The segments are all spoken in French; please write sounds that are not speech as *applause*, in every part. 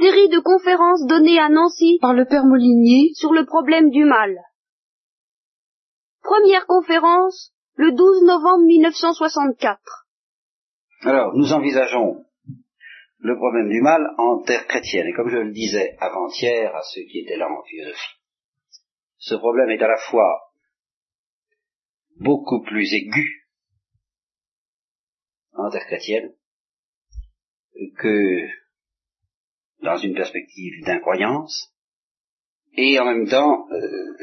série de conférences données à Nancy par le père Molinier sur le problème du mal. Première conférence, le 12 novembre 1964. Alors, nous envisageons le problème du mal en terre chrétienne. Et comme je le disais avant-hier à ceux qui étaient là en philosophie, ce problème est à la fois beaucoup plus aigu en terre chrétienne que dans une perspective d'incroyance, et en même temps, euh,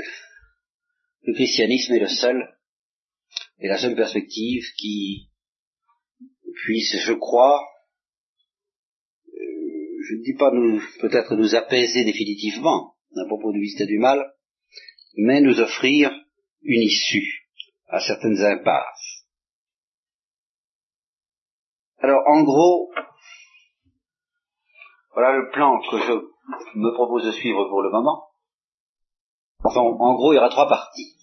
le christianisme est le seul, est la seule perspective qui puisse, je crois, euh, je ne dis pas nous, peut-être nous apaiser définitivement à propos du mystère du mal, mais nous offrir une issue à certaines impasses. Alors, en gros, voilà le plan que je me propose de suivre pour le moment. Enfin, en gros, il y aura trois parties.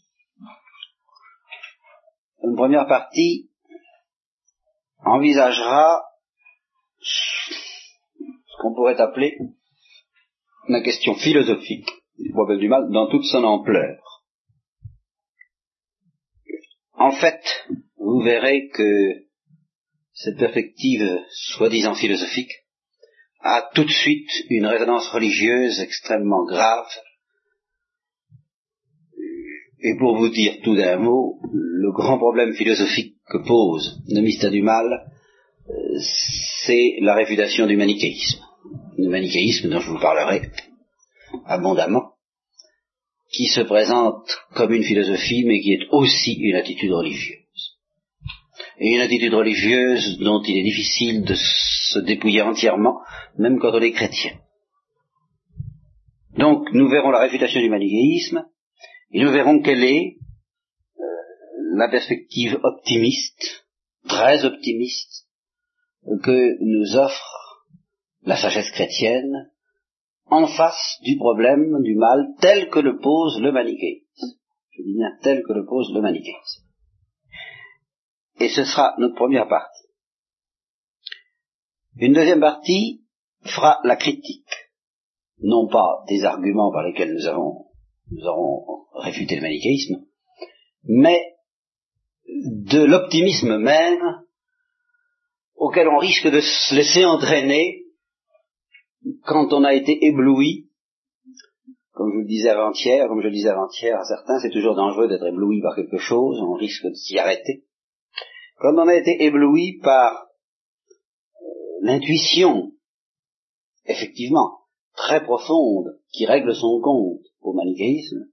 Une première partie envisagera ce qu'on pourrait appeler la question philosophique du du mal dans toute son ampleur. En fait, vous verrez que cette perspective soi-disant philosophique a tout de suite une résonance religieuse extrêmement grave. Et pour vous dire tout d'un mot, le grand problème philosophique que pose le mystère du mal, euh, c'est la réfutation du manichéisme. Le manichéisme dont je vous parlerai abondamment, qui se présente comme une philosophie, mais qui est aussi une attitude religieuse et une attitude religieuse dont il est difficile de se dépouiller entièrement, même quand on est chrétien. Donc nous verrons la réfutation du manichéisme, et nous verrons quelle est euh, la perspective optimiste, très optimiste, que nous offre la sagesse chrétienne en face du problème du mal tel que le pose le manichéisme. Je dis bien tel que le pose le manichéisme. Et ce sera notre première partie. Une deuxième partie fera la critique, non pas des arguments par lesquels nous avons, nous aurons réfuté le manichéisme, mais de l'optimisme même auquel on risque de se laisser entraîner quand on a été ébloui, comme je le disais avant-hier, comme je le disais avant-hier à certains, c'est toujours dangereux d'être ébloui par quelque chose, on risque de s'y arrêter. Quand on a été ébloui par euh, l'intuition, effectivement, très profonde, qui règle son compte au manichéisme,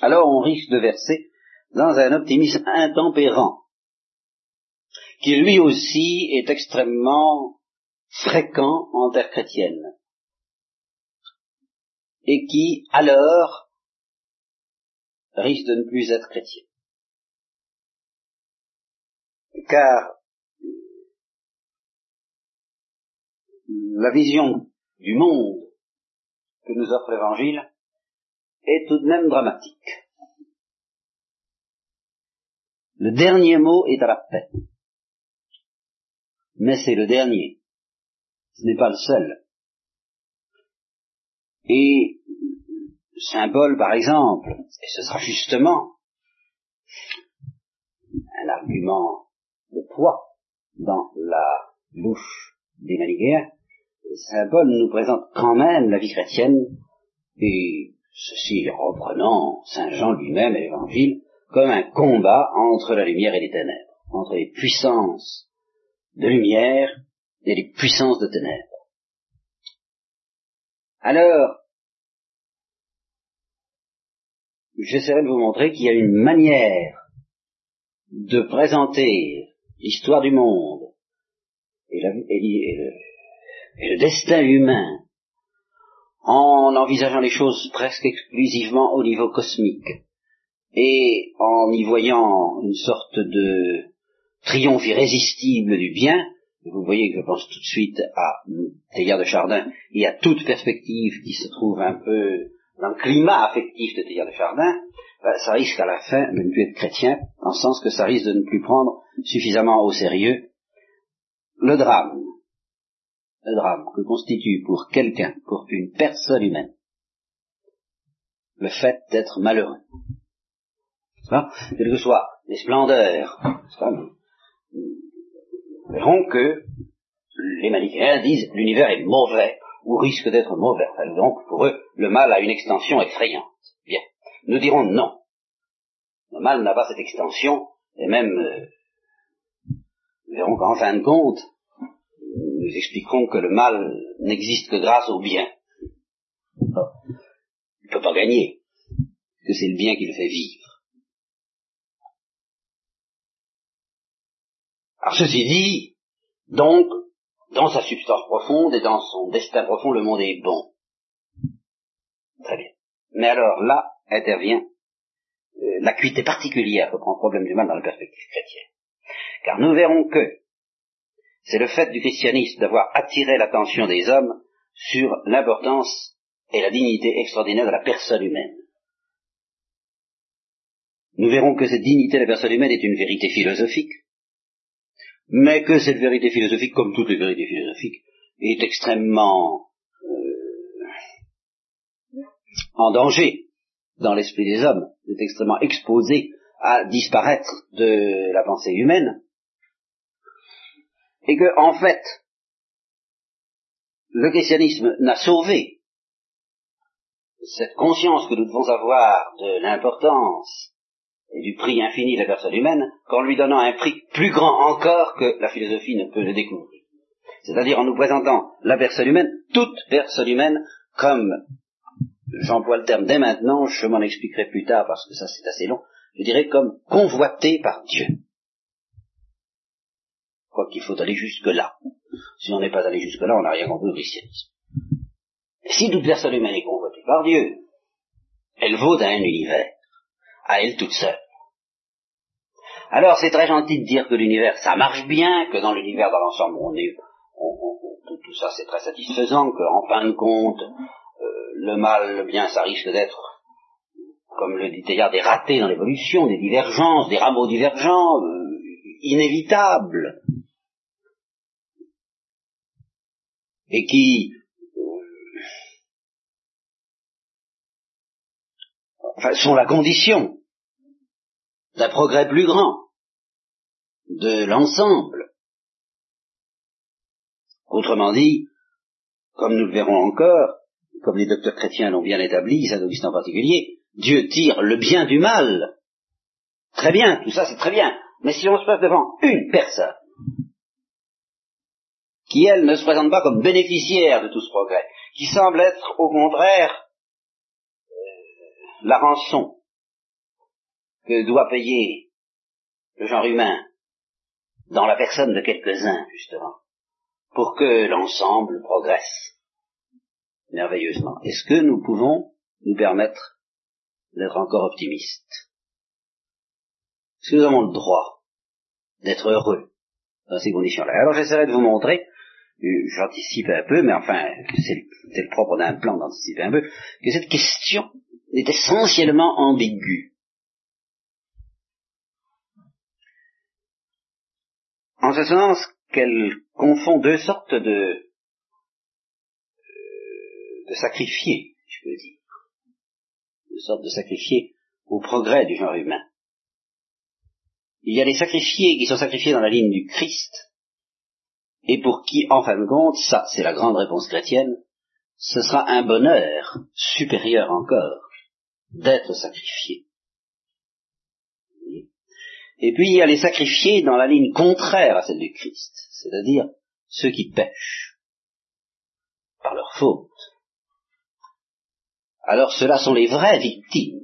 alors on risque de verser dans un optimisme intempérant, qui lui aussi est extrêmement fréquent en terre chrétienne, et qui, alors, risque de ne plus être chrétien car la vision du monde que nous offre l'Évangile est tout de même dramatique. Le dernier mot est à la paix. Mais c'est le dernier. Ce n'est pas le seul. Et symbole, par exemple, et ce sera justement un argument de poids dans la bouche des manichéens, symbole nous présente quand même la vie chrétienne, et ceci reprenant Saint Jean lui-même et l'Évangile, comme un combat entre la lumière et les ténèbres, entre les puissances de lumière et les puissances de ténèbres. Alors, j'essaierai de vous montrer qu'il y a une manière de présenter l'histoire du monde et, le, destin humain en envisageant les choses presque exclusivement au niveau cosmique et en y voyant une sorte de triomphe irrésistible du bien, vous voyez que je pense tout de suite à Théard de Chardin et à toute perspective qui se trouve un peu dans le climat affectif de Théard de Chardin, ben, ça risque à la fin de ne plus être chrétien, en ce sens que ça risque de ne plus prendre suffisamment au sérieux le drame le drame que constitue pour quelqu'un, pour une personne humaine, le fait d'être malheureux. Quelles que soient les splendeurs, nous verrons que les manichéens disent l'univers est mauvais ou risque d'être mauvais. Donc pour eux, le mal a une extension effrayante. Nous dirons non. Le mal n'a pas cette extension, et même, euh, nous verrons qu'en fin de compte, nous expliquerons que le mal n'existe que grâce au bien. Il ne peut pas gagner, que c'est le bien qui le fait vivre. Alors ceci dit, donc, dans sa substance profonde et dans son destin profond, le monde est bon. Très bien. Mais alors là intervient euh, l'acuité particulière que prend le problème du mal dans la perspective chrétienne. Car nous verrons que c'est le fait du christianisme d'avoir attiré l'attention des hommes sur l'importance et la dignité extraordinaire de la personne humaine. Nous verrons que cette dignité de la personne humaine est une vérité philosophique, mais que cette vérité philosophique, comme toutes les vérités philosophiques, est extrêmement euh, en danger dans l'esprit des hommes, est extrêmement exposée à disparaître de la pensée humaine, et que, en fait, le christianisme n'a sauvé cette conscience que nous devons avoir de l'importance et du prix infini de la personne humaine qu'en lui donnant un prix plus grand encore que la philosophie ne peut le découvrir. C'est-à-dire en nous présentant la personne humaine, toute personne humaine, comme j'emploie le terme dès maintenant, je m'en expliquerai plus tard parce que ça c'est assez long, je dirais comme convoitée par Dieu. Quoi qu'il faut aller jusque-là. Si on n'est pas allé jusque-là, on n'a rien compris au christianisme. Si toute personne humaine est convoitée par Dieu, elle vaut d'un univers à elle toute seule. Alors c'est très gentil de dire que l'univers ça marche bien, que dans l'univers dans l'ensemble on est, tout, ça c'est très satisfaisant, qu'en fin de compte le mal, le bien ça risque d'être, comme le dit Teilhard, des ratés dans l'évolution, des divergences, des rameaux divergents, euh, inévitables, et qui enfin, sont la condition d'un progrès plus grand de l'ensemble. Autrement dit, comme nous le verrons encore, comme les docteurs chrétiens l'ont bien établi, Saint Augustin en particulier, Dieu tire le bien du mal. Très bien, tout ça c'est très bien. Mais si on se passe devant une personne, qui elle ne se présente pas comme bénéficiaire de tout ce progrès, qui semble être au contraire euh, la rançon que doit payer le genre humain dans la personne de quelques-uns, justement, pour que l'ensemble progresse merveilleusement. Est-ce que nous pouvons nous permettre d'être encore optimistes? Est-ce que nous avons le droit d'être heureux dans ces conditions-là? Alors j'essaierai de vous montrer, j'anticipe un peu, mais enfin, c'est le propre d'un plan d'anticiper un peu, que cette question est essentiellement ambiguë. en ce sens qu'elle confond deux sortes de, de sacrifiés, je peux dire, deux sortes de sacrifiés au progrès du genre humain. Il y a les sacrifiés qui sont sacrifiés dans la ligne du Christ, et pour qui, en fin de compte, ça c'est la grande réponse chrétienne, ce sera un bonheur supérieur encore d'être sacrifié. Et puis il y a les sacrifiés dans la ligne contraire à celle du Christ, c'est-à-dire ceux qui pêchent par leur faute. Alors ceux-là sont les vraies victimes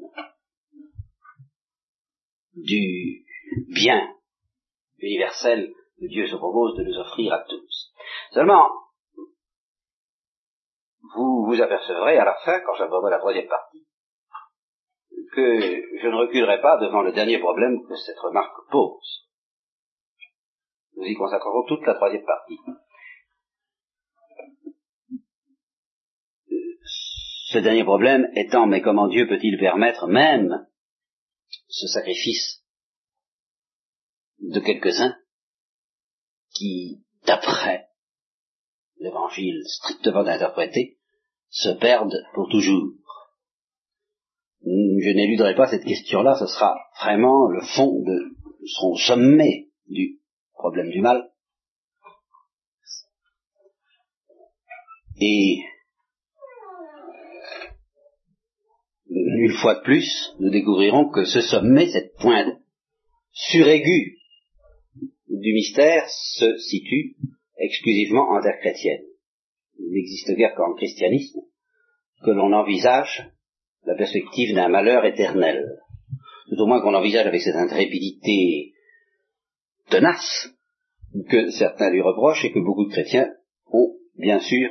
du bien universel que Dieu se propose de nous offrir à tous. Seulement, vous vous apercevrez à la fin, quand j'aborderai la troisième partie, que je ne reculerai pas devant le dernier problème que cette remarque pose. Nous y consacrerons toute la troisième partie. Ce dernier problème étant, mais comment Dieu peut-il permettre même ce sacrifice de quelques-uns qui, d'après l'évangile strictement interprété, se perdent pour toujours? Je n'éluderai pas cette question-là, ce sera vraiment le fond de, son sommet du problème du mal. Et une fois de plus, nous découvrirons que ce sommet, cette pointe suraiguë du mystère, se situe exclusivement en terre chrétienne. Il n'existe guère qu'en christianisme que l'on envisage la perspective d'un malheur éternel. Tout au moins qu'on envisage avec cette intrépidité tenace que certains lui reprochent et que beaucoup de chrétiens ont, bien sûr,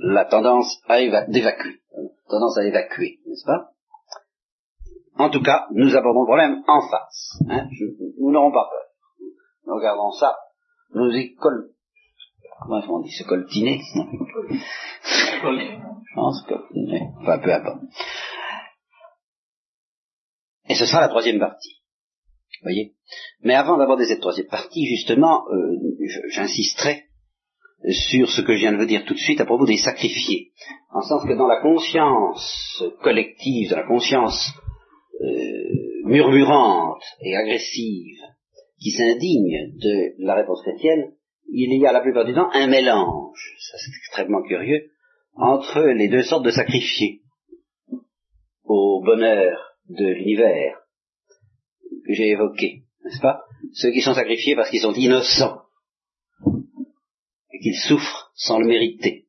la tendance à d'évacuer, tendance à évacuer, n'est-ce pas? En tout cas, nous abordons le problème en face. Hein nous n'aurons pas peur. Nous regardons ça, nous y collons. Comment on dit Se coltiner Je pense coltiner. Enfin, peu importe. Et ce sera la troisième partie. Voyez? Mais avant d'aborder cette troisième partie, justement, euh, j'insisterai sur ce que je viens de vous dire tout de suite à propos des sacrifiés. En sens que dans la conscience collective, dans la conscience euh, murmurante et agressive qui s'indigne de la réponse chrétienne, il y a la plupart du temps un mélange, ça c'est extrêmement curieux, entre les deux sortes de sacrifiés au bonheur de l'univers que j'ai évoqué, n'est-ce pas? Ceux qui sont sacrifiés parce qu'ils sont innocents qu'ils souffrent sans le mériter.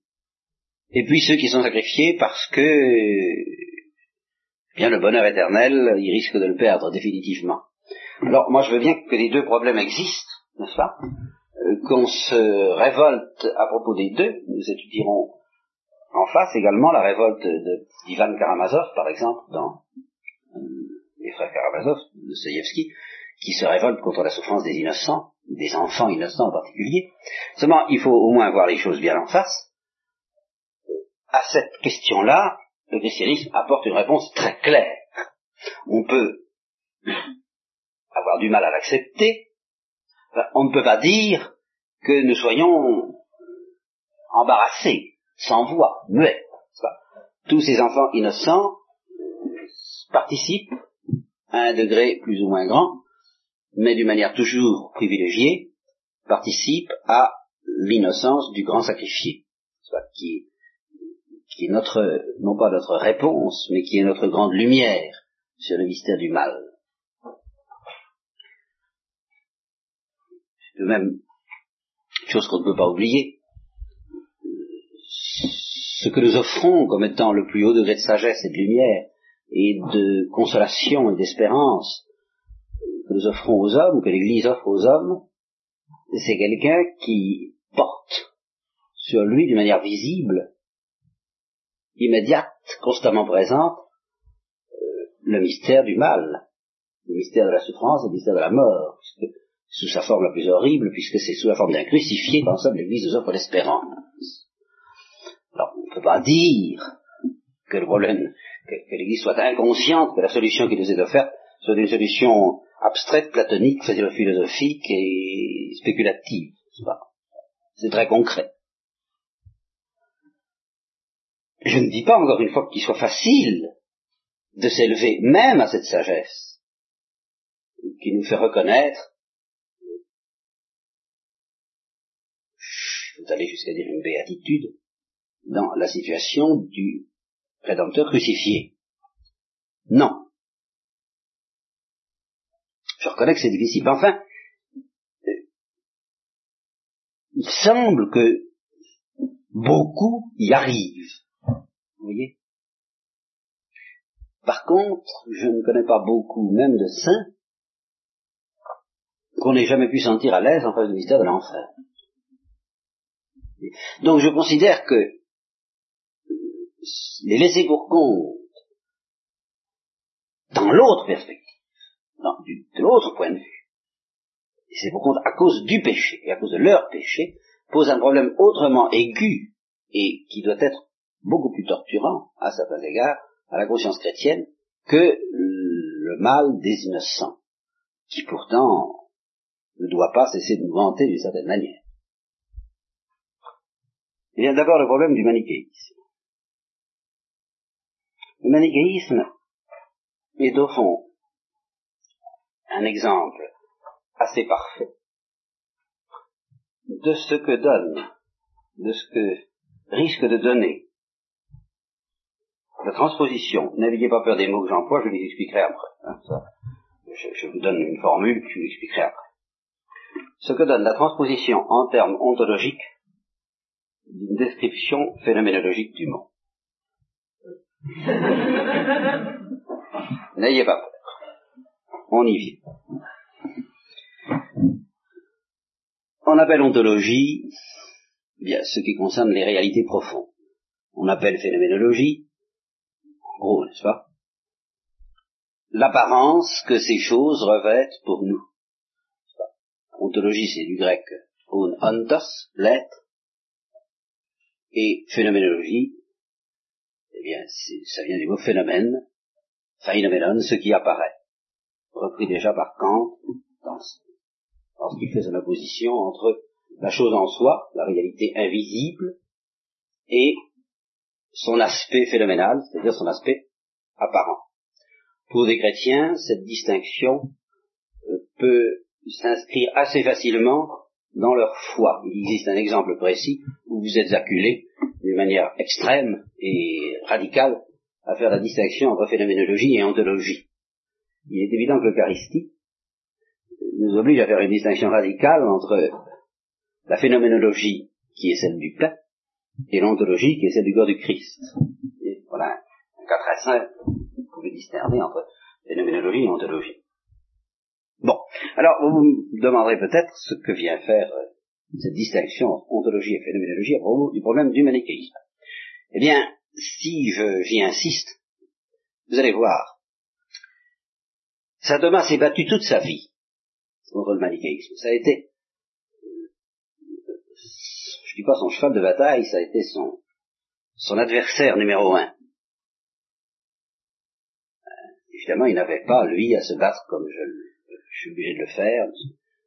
Et puis ceux qui sont sacrifiés parce que eh bien le bonheur éternel, ils risquent de le perdre définitivement. Alors moi je veux bien que les deux problèmes existent, n'est-ce pas? Euh, Qu'on se révolte à propos des deux, nous étudierons en face également la révolte d'Ivan Karamazov, par exemple, dans euh, les frères Karamazov, de Dostoevsky, qui se révolte contre la souffrance des innocents, des enfants innocents en particulier. Seulement, il faut au moins voir les choses bien en face. À cette question-là, le christianisme apporte une réponse très claire. On peut avoir du mal à l'accepter, on ne peut pas dire que nous soyons embarrassés, sans voix, muets. Tous ces enfants innocents participent à un degré plus ou moins grand, mais d'une manière toujours privilégiée, participent à l'innocence du grand sacrifié, qui, qui est notre, non pas notre réponse, mais qui est notre grande lumière sur le mystère du mal. de même, chose qu'on ne peut pas oublier, ce que nous offrons comme étant le plus haut degré de sagesse et de lumière, et de consolation et d'espérance, nous offrons aux hommes, que l'Église offre aux hommes, c'est quelqu'un qui porte sur lui d'une manière visible, immédiate, constamment présente, euh, le mystère du mal, le mystère de la souffrance, le mystère de la mort, sous sa forme la plus horrible, puisque c'est sous la forme d'un crucifié qu'en somme l'Église nous offre l'espérance. Alors, on ne peut pas dire que le problème, que, l'Église soit inconsciente que la solution qui nous est offerte soit une solution abstraite, platonique, philosophique et spéculative. C'est très concret. Je ne dis pas encore une fois qu'il soit facile de s'élever même à cette sagesse qui nous fait reconnaître vous allez jusqu'à dire une béatitude, dans la situation du Rédempteur crucifié. Non. Je reconnais que c'est difficile. Enfin, euh, il semble que beaucoup y arrivent. Vous voyez? Par contre, je ne connais pas beaucoup, même de saints, qu'on n'ait jamais pu sentir à l'aise en face du mystère de l'enfer. Donc je considère que les laisser pour compte dans l'autre perspective, de l'autre point de vue, c'est pour compte à cause du péché et à cause de leur péché, pose un problème autrement aigu et qui doit être beaucoup plus torturant à certains égards à la conscience chrétienne que le mal des innocents, qui pourtant ne doit pas cesser de nous vanter d'une certaine manière. Il y a d'abord le problème du manichéisme. Le manichéisme est au fond un exemple assez parfait de ce que donne, de ce que risque de donner la transposition. N'ayez pas peur des mots que j'emploie, je les expliquerai après. Hein, je, je, vous donne une formule, je vous expliquerai après. Ce que donne la transposition en termes ontologiques d'une description phénoménologique du monde. *laughs* N'ayez pas peur. On y vit. On appelle ontologie bien, ce qui concerne les réalités profondes. On appelle phénoménologie, en gros, n'est-ce pas? L'apparence que ces choses revêtent pour nous. Ontologie, c'est du grec on ontos, l'être, et phénoménologie, eh bien, ça vient du mot phénomène, phénoménon, ce qui apparaît, repris déjà par Kant dans, lorsqu'il fait son opposition entre la chose en soi, la réalité invisible, et son aspect phénoménal, c'est-à-dire son aspect apparent. Pour des chrétiens, cette distinction euh, peut s'inscrire assez facilement dans leur foi. Il existe un exemple précis où vous êtes acculé d'une manière extrême et radicale à faire la distinction entre phénoménologie et ontologie. Il est évident que l'Eucharistie nous oblige à faire une distinction radicale entre la phénoménologie qui est celle du pain et l'ontologie qui est celle du corps du Christ. Voilà un cas très simple, vous pouvez discerner entre phénoménologie et ontologie. Bon, alors vous me demanderez peut-être ce que vient faire euh, cette distinction entre ontologie et phénoménologie à propos du problème du manichéisme. Eh bien, si j'y insiste, vous allez voir, Saint Thomas s'est battu toute sa vie contre le manichéisme. Ça a été, je dis pas son cheval de bataille, ça a été son, adversaire numéro un. Euh, évidemment, il n'avait pas, lui, à se battre comme je je suis obligé de le faire,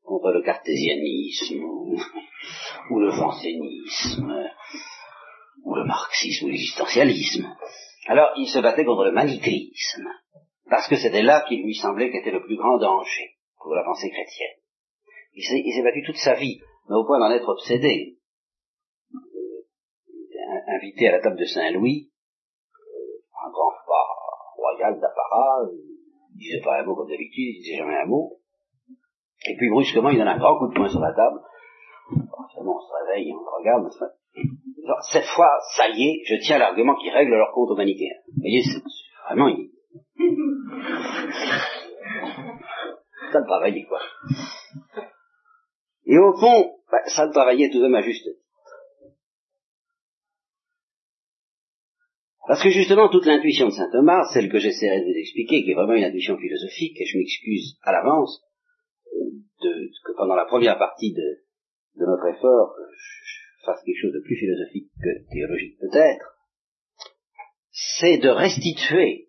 contre le cartésianisme, ou, *laughs* le jansénisme, ou le marxisme, ou l'existentialisme. Alors il se battait contre le manichéisme, parce que c'était là qu'il lui semblait qu'était le plus grand danger pour la pensée chrétienne. Il s'est battu toute sa vie, mais au point d'en être obsédé. Il était invité à la table de Saint-Louis, un grand royal d'apparat, il disait pas un mot comme d'habitude, il disait jamais un mot. Et puis brusquement, il donne un grand coup de poing sur la table. Forcément, on se réveille, on regarde. cette fois, ça y est, je tiens l'argument qui règle leur compte manichéens. Vous voyez, c'est vraiment... Il... ça le travaillait, quoi. Et au fond, bah, ça le travaillait tout de même à juste Parce que justement, toute l'intuition de saint Thomas, celle que j'essaierai de vous expliquer, qui est vraiment une intuition philosophique, et je m'excuse à l'avance, de, que pendant la première partie de, de notre effort, je fasse quelque chose de plus philosophique que théologique peut-être, c'est de restituer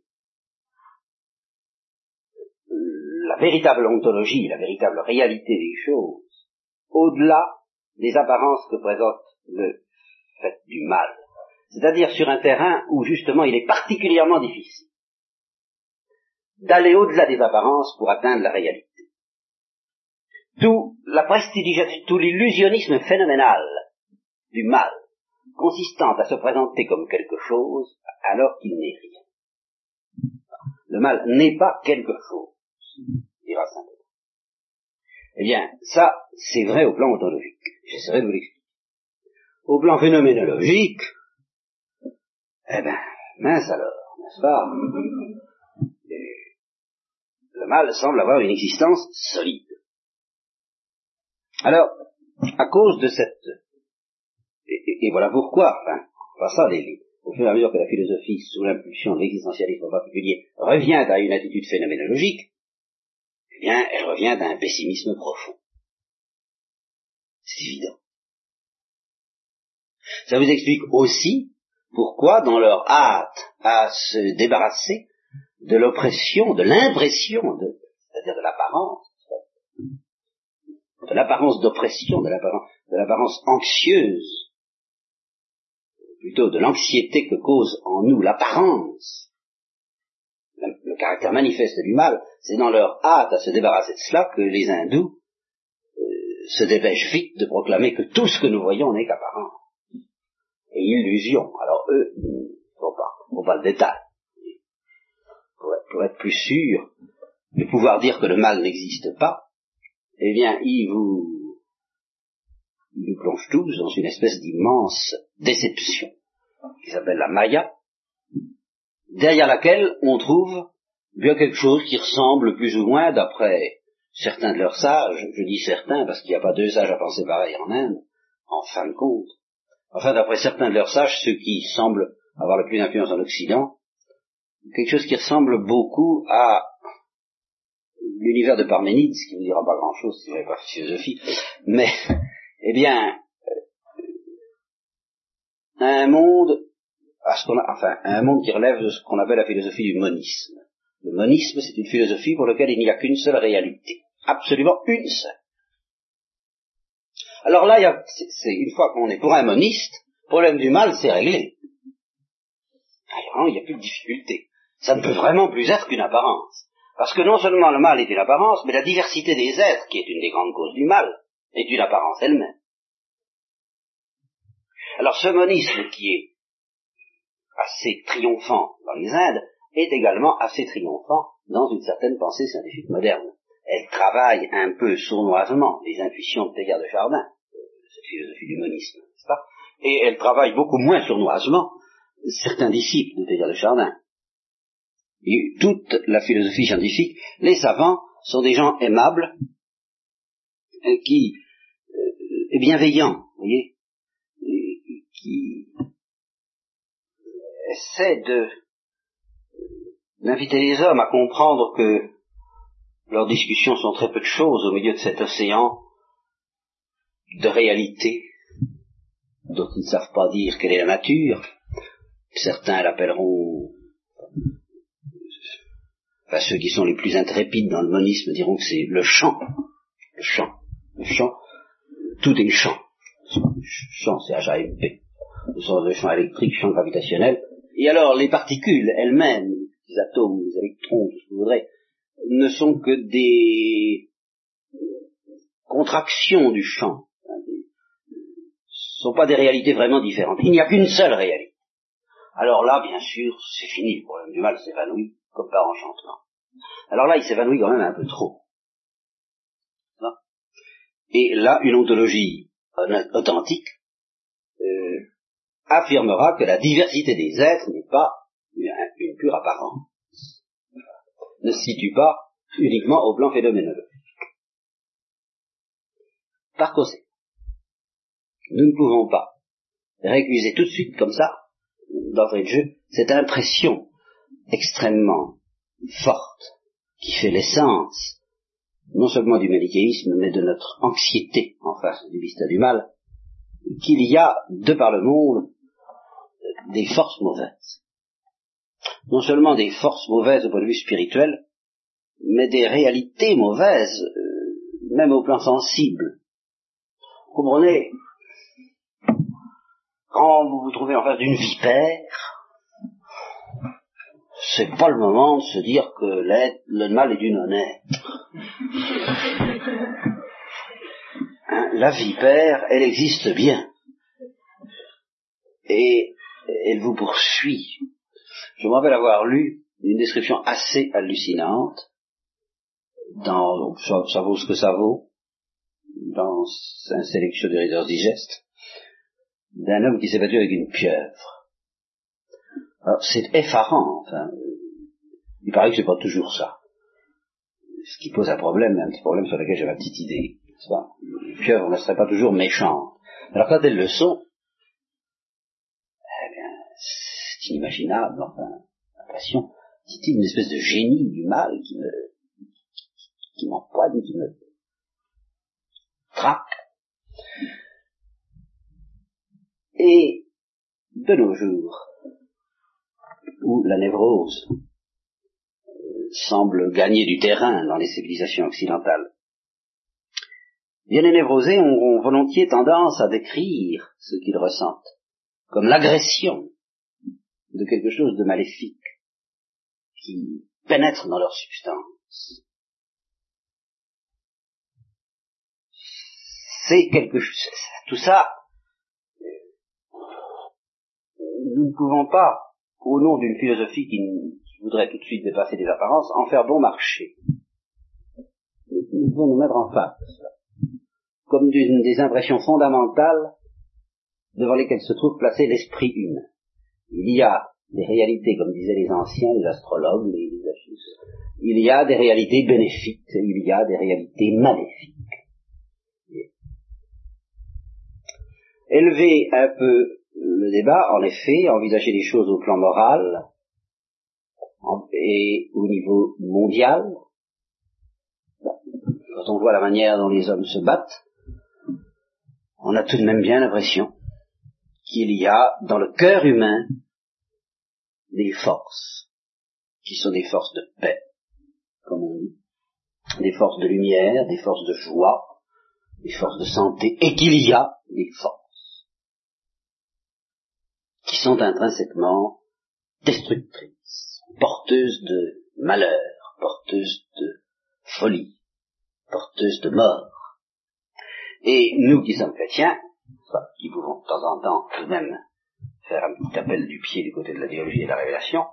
la véritable ontologie, la véritable réalité des choses, au-delà des apparences que présente le fait du mal c'est-à-dire sur un terrain où justement il est particulièrement difficile d'aller au-delà des apparences pour atteindre la réalité. Tout, la tout l'illusionnisme phénoménal du mal, consistant à se présenter comme quelque chose alors qu'il n'est rien. Le mal n'est pas quelque chose, dira Saint Eh bien, ça, c'est vrai au plan ontologique. J'essaierai de vous l'expliquer. Au plan phénoménologique, eh ben, mince alors, n'est-ce pas? Le mal semble avoir une existence solide. Alors, à cause de cette... Et, voilà pourquoi, enfin, pas ça, les, au fur et à mesure que la philosophie, sous l'impulsion de l'existentialisme en particulier, revient à une attitude phénoménologique, eh bien, elle revient à un pessimisme profond. C'est évident. Ça vous explique aussi pourquoi, dans leur hâte à se débarrasser de l'oppression, de l'impression, c'est-à-dire de l'apparence, de l'apparence d'oppression, de l'apparence anxieuse plutôt de l'anxiété que cause en nous l'apparence, le caractère manifeste du mal, c'est dans leur hâte à se débarrasser de cela que les hindous euh, se dépêchent vite de proclamer que tout ce que nous voyons n'est qu'apparent et illusion. Alors eux, faut pas, faut pas le détail. Pour être, plus sûr de pouvoir dire que le mal n'existe pas, eh bien, ils vous, ils nous plongent tous dans une espèce d'immense déception qui s'appelle la Maya, derrière laquelle on trouve bien quelque chose qui ressemble plus ou moins, d'après certains de leurs sages, je dis certains parce qu'il n'y a pas deux sages à penser pareil en Inde, en fin de compte, enfin d'après certains de leurs sages, ceux qui semblent avoir le plus d'influence en Occident, quelque chose qui ressemble beaucoup à l'univers de Parménide, ce qui ne dira pas grand-chose si vous n'avez pas de philosophie, mais, *laughs* eh bien, euh, un monde, à ce qu'on a, enfin, un monde qui relève de ce qu'on appelle la philosophie du monisme. Le monisme, c'est une philosophie pour laquelle il n'y a qu'une seule réalité. Absolument une seule. Alors là, c'est une fois qu'on est pour un moniste, le problème du mal, c'est réglé. Alors, il n'y a plus de difficulté. Ça ne peut vraiment plus être qu'une apparence. Parce que non seulement le mal est une apparence, mais la diversité des êtres, qui est une des grandes causes du mal, est une apparence elle-même. Alors ce monisme qui est assez triomphant dans les Indes est également assez triomphant dans une certaine pensée scientifique moderne. Elle travaille un peu sournoisement les intuitions de Teilhard de Chardin, cette philosophie du monisme, n'est-ce pas? Et elle travaille beaucoup moins sournoisement certains disciples de Teilhard de Chardin. Et toute la philosophie scientifique, les savants sont des gens aimables, euh, qui, euh, bienveillants, vous voyez, qui essaient de d'inviter les hommes à comprendre que leurs discussions sont très peu de choses au milieu de cet océan de réalité dont ils ne savent pas dire quelle est la nature. Certains l'appelleront, enfin ceux qui sont les plus intrépides dans le monisme diront que c'est le chant, le chant, le chant, tout est chant. Chant, c'est H-A-M-P. Le sens champ électrique, champ gravitationnel. Et alors, les particules elles-mêmes, atomes, les électrons, tout ce que vous voudrez, ne sont que des contractions du champ. Ce ne sont pas des réalités vraiment différentes. Il n'y a qu'une seule réalité. Alors là, bien sûr, c'est fini, le problème du mal s'évanouit comme par enchantement. Alors là, il s'évanouit quand même un peu trop. Et là, une ontologie authentique euh, affirmera que la diversité des êtres n'est pas une pure apparence, ne se situe pas uniquement au plan phénoménologique. Par conséquent, nous ne pouvons pas récuser tout de suite comme ça, d'entrée de jeu, cette impression extrêmement forte qui fait l'essence non seulement du manichéisme, mais de notre anxiété en face du vista du mal, qu'il y a, de par le monde, des forces mauvaises non seulement des forces mauvaises au point de vue spirituel, mais des réalités mauvaises, euh, même au plan sensible. Vous comprenez? Quand vous vous trouvez en face d'une vipère, c'est pas le moment de se dire que le mal est d'une honnête. Hein, la vipère, elle existe bien. Et elle vous poursuit je me rappelle avoir lu une description assez hallucinante dans, ça, vaut ce que ça vaut, dans un sélection de Reader's Digest, d'un homme qui s'est battu avec une pieuvre. Alors, c'est effarant, enfin, il paraît que c'est pas toujours ça. Ce qui pose un problème, un petit problème sur lequel j'ai ma petite idée. Les pieuvres ne seraient pas toujours méchantes. Alors quand elles le inimaginable, enfin, l'impression, c'est une espèce de génie du mal qui me, qui m'empoigne, qui me traque. Et de nos jours, où la névrose euh, semble gagner du terrain dans les civilisations occidentales, bien les névrosés ont volontiers tendance à décrire ce qu'ils ressentent comme l'agression de quelque chose de maléfique qui pénètre dans leur substance. C'est quelque chose, tout ça, nous ne pouvons pas, au nom d'une philosophie qui, voudrait tout de suite dépasser les apparences, en faire bon marché. Nous devons nous mettre en face comme d'une des impressions fondamentales devant lesquelles se trouve placé l'esprit humain. Il y a des réalités, comme disaient les anciens, les astrologues, les, il y a des réalités bénéfiques, il y a des réalités maléfiques. Élever un peu le débat, en effet, envisager les choses au plan moral et au niveau mondial, quand on voit la manière dont les hommes se battent, on a tout de même bien l'impression qu'il y a dans le cœur humain des forces, qui sont des forces de paix, comme on dit, des forces de lumière, des forces de joie, des forces de santé, et qu'il y a des forces qui sont intrinsèquement destructrices, porteuses de malheur, porteuses de folie, porteuses de mort. Et nous qui sommes chrétiens, qui pouvons de temps en temps tout de même faire un petit appel du pied du côté de la théologie et de la révélation,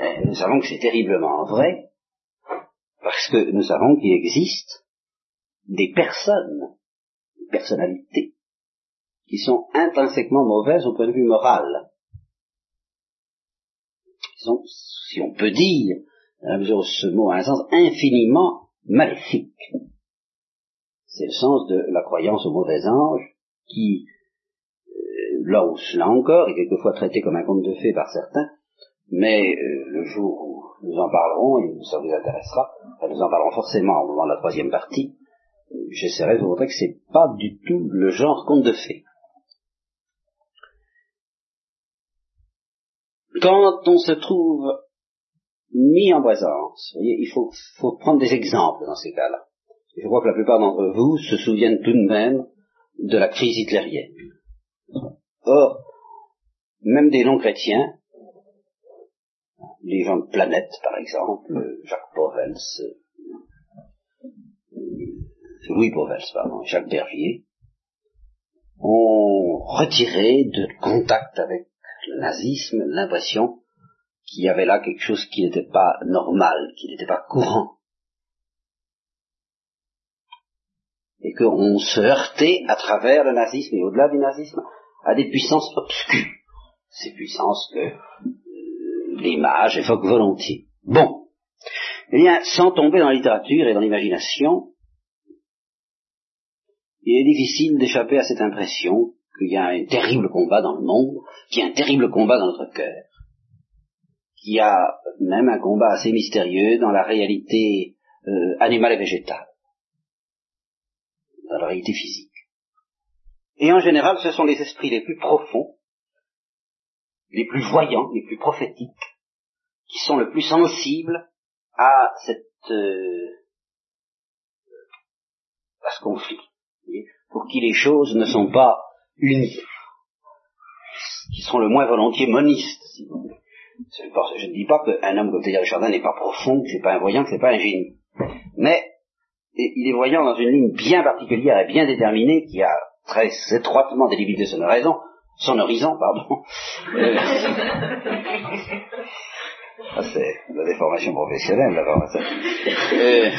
euh, nous savons que c'est terriblement vrai, parce que nous savons qu'il existe des personnes, des personnalités, qui sont intrinsèquement mauvaises au point de vue moral. Qui sont, si on peut dire, dans la mesure où ce mot a un sens infiniment maléfique. C'est le sens de la croyance aux mauvais anges qui là, où, là encore, est quelquefois traité comme un conte de fées par certains, mais euh, le jour où nous en parlerons, et ça vous intéressera, nous en parlerons forcément au moment de la troisième partie, j'essaierai de vous montrer que c'est pas du tout le genre conte de fées. Quand on se trouve mis en présence, il faut prendre des exemples dans ces cas-là. Je crois que la plupart d'entre vous se souviennent tout de même de la crise hitlérienne. Or, même des non-chrétiens, les gens de Planète, par exemple, Jacques Povels, Louis Povels, pardon, Jacques Bervier, ont retiré de contact avec le nazisme l'impression qu'il y avait là quelque chose qui n'était pas normal, qui n'était pas courant. Et qu'on se heurtait à travers le nazisme et au-delà du nazisme à des puissances obscures, ces puissances que euh, l'image évoque volontiers. Bon. Eh bien, sans tomber dans la littérature et dans l'imagination, il est difficile d'échapper à cette impression qu'il y a un terrible combat dans le monde, qu'il y a un terrible combat dans notre cœur, qu'il y a même un combat assez mystérieux dans la réalité euh, animale et végétale, dans la réalité physique. Et en général, ce sont les esprits les plus profonds, les plus voyants, les plus prophétiques, qui sont le plus sensibles à cette euh, à ce conflit, pour qui les choses ne sont pas unies, qui sont le moins volontiers monistes, si vous voulez. Je ne dis pas qu'un homme comme Théodore Chardin n'est pas profond, que c'est pas un voyant, que c'est pas un génie. Mais il est voyant dans une ligne bien particulière et bien déterminée qui a très étroitement délimité son horizon, son horizon, pardon. *laughs* Euh, c'est la déformation professionnelle, d'abord. Euh,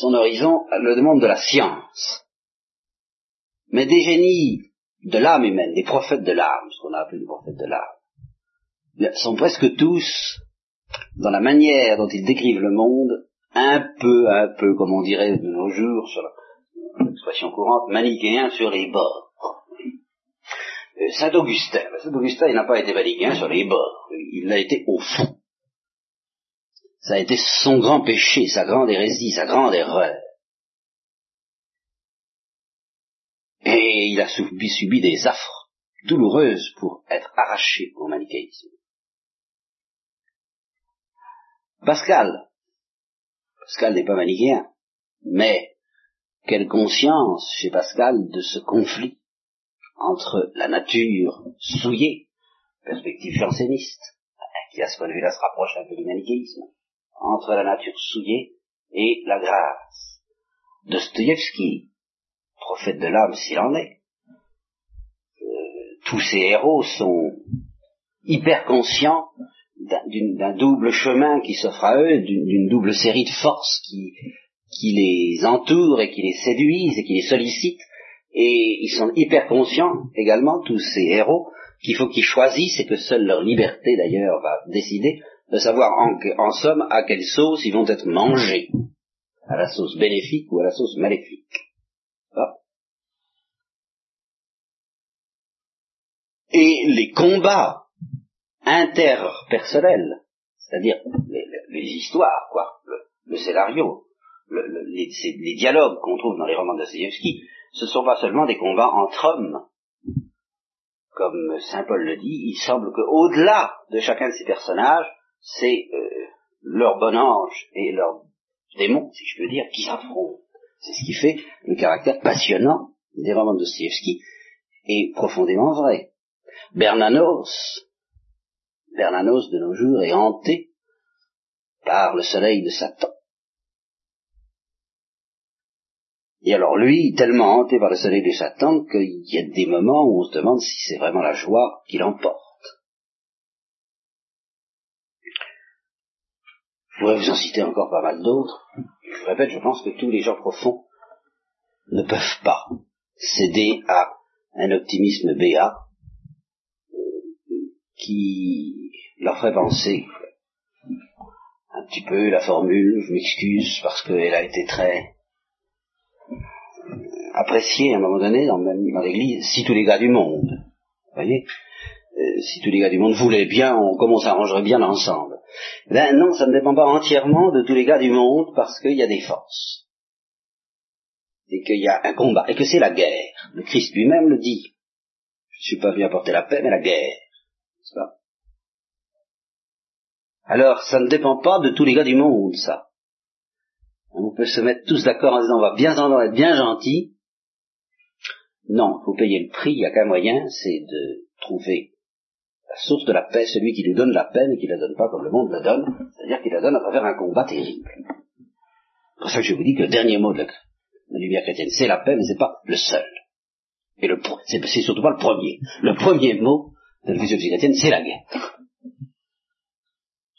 son horizon le demande de la science. Mais des génies de l'âme humaine, des prophètes de l'âme, ce qu'on a appelé les prophètes de l'âme, sont presque tous, dans la manière dont ils décrivent le monde, un peu, un peu, comme on dirait de nos jours, sur la, expression courante, manichéen sur les bords. Euh, Saint Augustin, ben, Saint Augustin, n'a pas été manichéen sur les bords, il l'a été au fond. Ça a été son grand péché, sa grande hérésie, sa grande erreur. Et il a subi, subi des affres douloureuses pour être arraché au manichéisme. Pascal, Pascal n'est pas manichéen, mais quelle conscience chez Pascal de ce conflit entre la nature souillée, perspective janséniste, qui à ce point de vue-là se rapproche un peu du manichéisme, entre la nature souillée et la grâce. Dostoïevski, prophète de l'âme s'il en est, euh, tous ces héros sont hyper conscients d'un double chemin qui s'offre à eux, d'une double série de forces qui, qui les entourent et qui les séduisent et qui les sollicitent, et ils sont hyper conscients également, tous ces héros, qu'il faut qu'ils choisissent et que seule leur liberté d'ailleurs va décider de savoir en, somme à quelle sauce ils vont être mangés, à la sauce bénéfique ou à la sauce maléfique. Et les combats interpersonnels, c'est-à-dire les, histoires, quoi, le, scénario, les, dialogues qu'on trouve dans les romans de ce sont pas seulement des combats entre hommes. Comme Saint Paul le dit, il semble qu'au-delà de chacun de ces personnages, c'est euh, leur bon ange et leur démon, si je peux dire, qui s'affrontent. C'est ce qui fait le caractère passionnant des romans de Dostoevsky et profondément vrai. Bernanos, Bernanos de nos jours est hanté par le soleil de Satan. Et alors lui, tellement hanté par le soleil de Satan qu'il y a des moments où on se demande si c'est vraiment la joie qui l'emporte. Je pourrais vous en citer encore pas mal d'autres. Je vous répète, je pense que tous les gens profonds ne peuvent pas céder à un optimisme béat qui leur ferait penser un petit peu la formule, je m'excuse parce qu'elle a été très appréciée à un moment donné dans, dans l'église, si tous les gars du monde, vous voyez, euh, si tous les gars du monde voulaient bien, on, comme on s'arrangerait bien ensemble. Ben non, ça ne dépend pas entièrement de tous les gars du monde parce qu'il y a des forces. Et qu'il y a un combat, et que c'est la guerre. Le Christ lui-même le dit. Je ne suis pas venu apporter la paix, mais la guerre. Alors, ça ne dépend pas de tous les gars du monde, ça. On peut se mettre tous d'accord en disant on va bien s'entendre, être bien gentil. Non, il faut payer le prix, il n'y a qu'un moyen, c'est de trouver la source de la paix, celui qui nous donne la paix, mais qui ne la donne pas comme le monde la donne, c'est-à-dire qu'il la donne à travers un combat terrible. C'est pour ça que je vous dis que le dernier mot de la, lumière chrétienne, c'est la paix, mais c'est pas le seul. Et le, c'est, surtout pas le premier. Le premier mot de la philosophie chrétienne, c'est la guerre.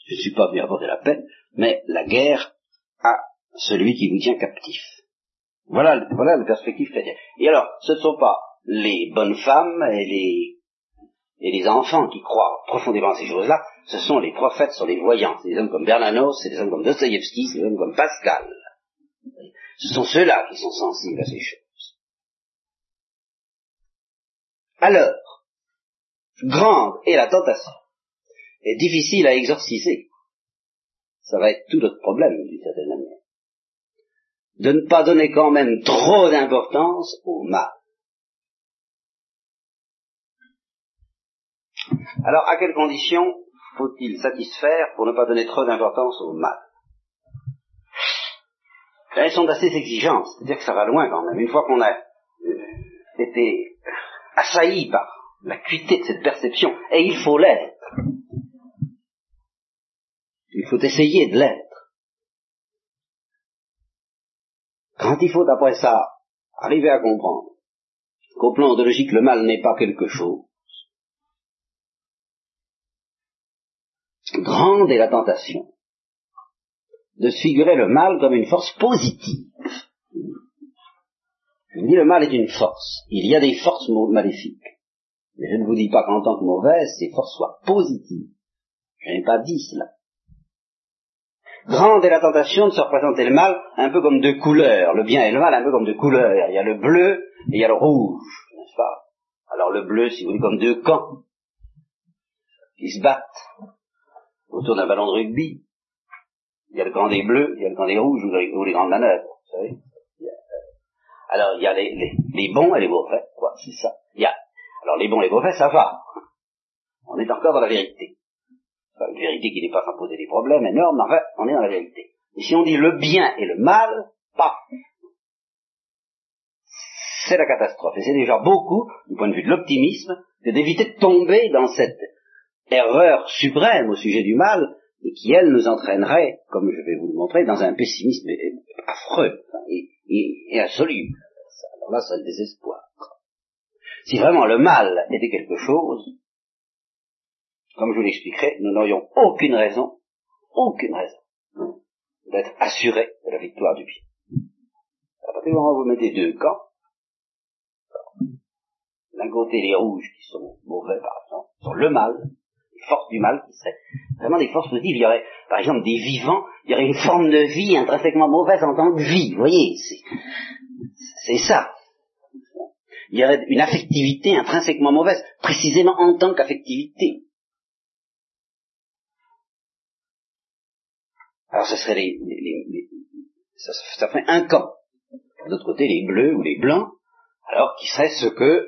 Je ne suis pas venu apporter la paix, mais la guerre à celui qui vous tient captif. Voilà, voilà la perspective chrétienne. Et alors, ce ne sont pas les bonnes femmes et les, et les enfants qui croient profondément à ces choses-là, ce sont les prophètes, ce sont les voyants. C'est des hommes comme Bernanos, c'est des hommes comme Dostoïevski, c'est des hommes comme Pascal. Ce sont ceux-là qui sont sensibles à ces choses. Alors, grande est la tentation, et difficile à exorciser. Ça va être tout notre problème, d'une certaine manière. De ne pas donner quand même trop d'importance au mal. Alors, à quelles conditions faut-il satisfaire pour ne pas donner trop d'importance au mal Elles sont assez exigeantes, c'est-à-dire que ça va loin quand même. Une fois qu'on a euh, été assailli par l'acuité de cette perception, et il faut l'être, il faut essayer de l'être. Quand il faut, après ça, arriver à comprendre qu'au plan de logique, le mal n'est pas quelque chose, grande est la tentation de se figurer le mal comme une force positive. Je dis le mal est une force. Il y a des forces maléfiques. Mais je ne vous dis pas qu'en tant que mauvaise, ces forces soient positives. Je n'ai pas dit cela. Grande est la tentation de se représenter le mal un peu comme deux couleurs, le bien et le mal un peu comme deux couleurs. Il y a le bleu et il y a le rouge, n'est-ce pas? Alors le bleu, si vous voulez, comme deux camps qui se battent autour d'un ballon de rugby. Il y a le camp des bleus, il y a le camp des rouges ou les, grandes manœuvres, vous savez. alors il y a les, les, bons et les mauvais, quoi, c'est ça. Il y a, alors les bons et les mauvais, ça va. On est encore dans la vérité. Enfin, une vérité qui n'est pas sans poser des problèmes énormes, mais enfin, on est dans la vérité. Et si on dit le bien et le mal, pas. c'est la catastrophe. Et c'est déjà beaucoup, du point de vue de l'optimisme, que d'éviter de tomber dans cette erreur suprême au sujet du mal, et qui, elle, nous entraînerait, comme je vais vous le montrer, dans un pessimisme affreux et, et, insoluble. Alors là, c'est le désespoir. Si vraiment le mal était quelque chose, comme je vous l'expliquerai, nous n'aurions aucune raison, aucune raison, d'être assurés de la victoire du bien. À partir du moment où vous mettez deux camps, d'un côté les rouges qui sont mauvais par exemple, sont le mal, les forces du mal qui seraient vraiment des forces positives. Il y aurait par exemple des vivants, il y aurait une forme de vie intrinsèquement mauvaise en tant que vie, vous voyez, c'est ça. Il y aurait une affectivité intrinsèquement mauvaise, précisément en tant qu'affectivité. Alors ce serait les, ça, ça, ferait un camp. De l'autre côté, les bleus ou les blancs, alors qui serait ce que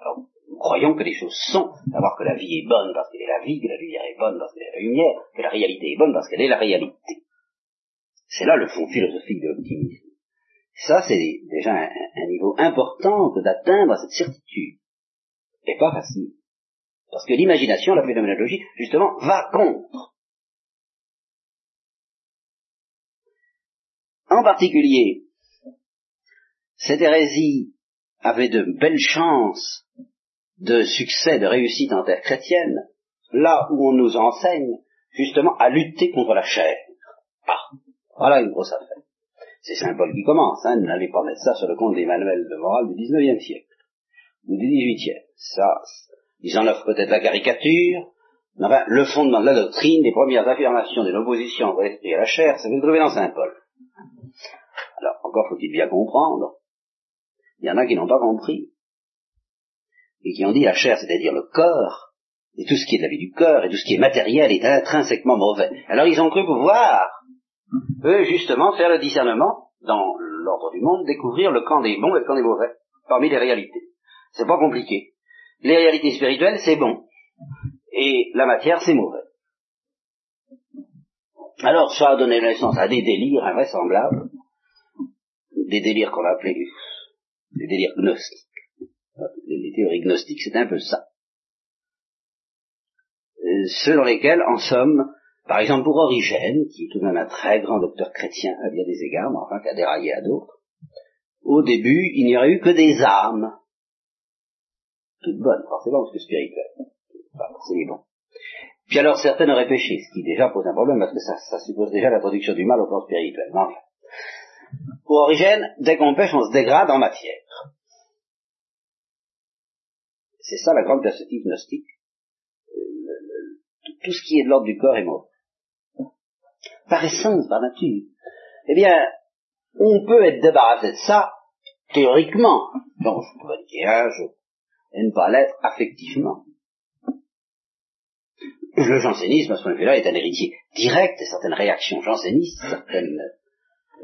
alors, nous croyons que les choses sont, savoir que la vie est bonne parce qu'elle est la vie, que la lumière est bonne parce qu'elle est la lumière, que la réalité est bonne parce qu'elle est la réalité. C'est là le fond philosophique de l'optimisme. Ça, c'est déjà un, niveau important d'atteindre cette certitude. Et pas facile. Parce que l'imagination, la phénoménologie, justement, va contre. En particulier, cette hérésie avait de belles chances de succès, de réussite en terre chrétienne, là où on nous enseigne justement à lutter contre la chair. Ah, voilà une grosse affaire. C'est Saint Paul qui commence, hein, n'allez pas mettre ça sur le compte des manuels de morale du 19e siècle, ou du 18e. Ça, ils en offrent peut-être la caricature, mais le fondement de la doctrine, les premières affirmations de l'opposition entre l'esprit et la chair, c'est vous le trouvez dans Saint Paul. Alors, encore faut-il bien comprendre il y en a qui n'ont pas compris. Et qui ont dit la chair, c'est-à-dire le corps, et tout ce qui est de la vie du corps, et tout ce qui est matériel est intrinsèquement mauvais. Alors ils ont cru pouvoir, eux, justement, faire le discernement, dans l'ordre du monde, découvrir le camp des bons et le camp des mauvais, parmi les réalités. C'est pas compliqué. Les réalités spirituelles, c'est bon. Et la matière, c'est mauvais. Alors, ça a donné naissance à des délires invraisemblables, des délires qu'on a appelés les délires gnostiques. Les théories gnostiques, c'est un peu ça. Euh, ceux dans lesquels, en somme, par exemple pour Origène, qui est tout de même un très grand docteur chrétien à bien des égards, mais enfin qui a déraillé à d'autres, au début, il n'y aurait eu que des âmes, toutes bonnes, forcément, parce que spirituelles. C'est bon. Puis alors certaines auraient péché, ce qui déjà pose un problème, parce que ça, ça suppose déjà l'introduction du mal au plan spirituel. Pour Origène, dès qu'on pêche, on se dégrade en matière. C'est ça la grande perspective gnostique. tout ce qui est de l'ordre du corps est mort. Par essence, par nature. Eh bien, on peut être débarrassé de ça, théoriquement. Donc, je pourrais dire jour. Et ne pas l'être affectivement. Le jansénisme, à ce point de vue-là, est un héritier direct de certaines réactions jansénistes, certaines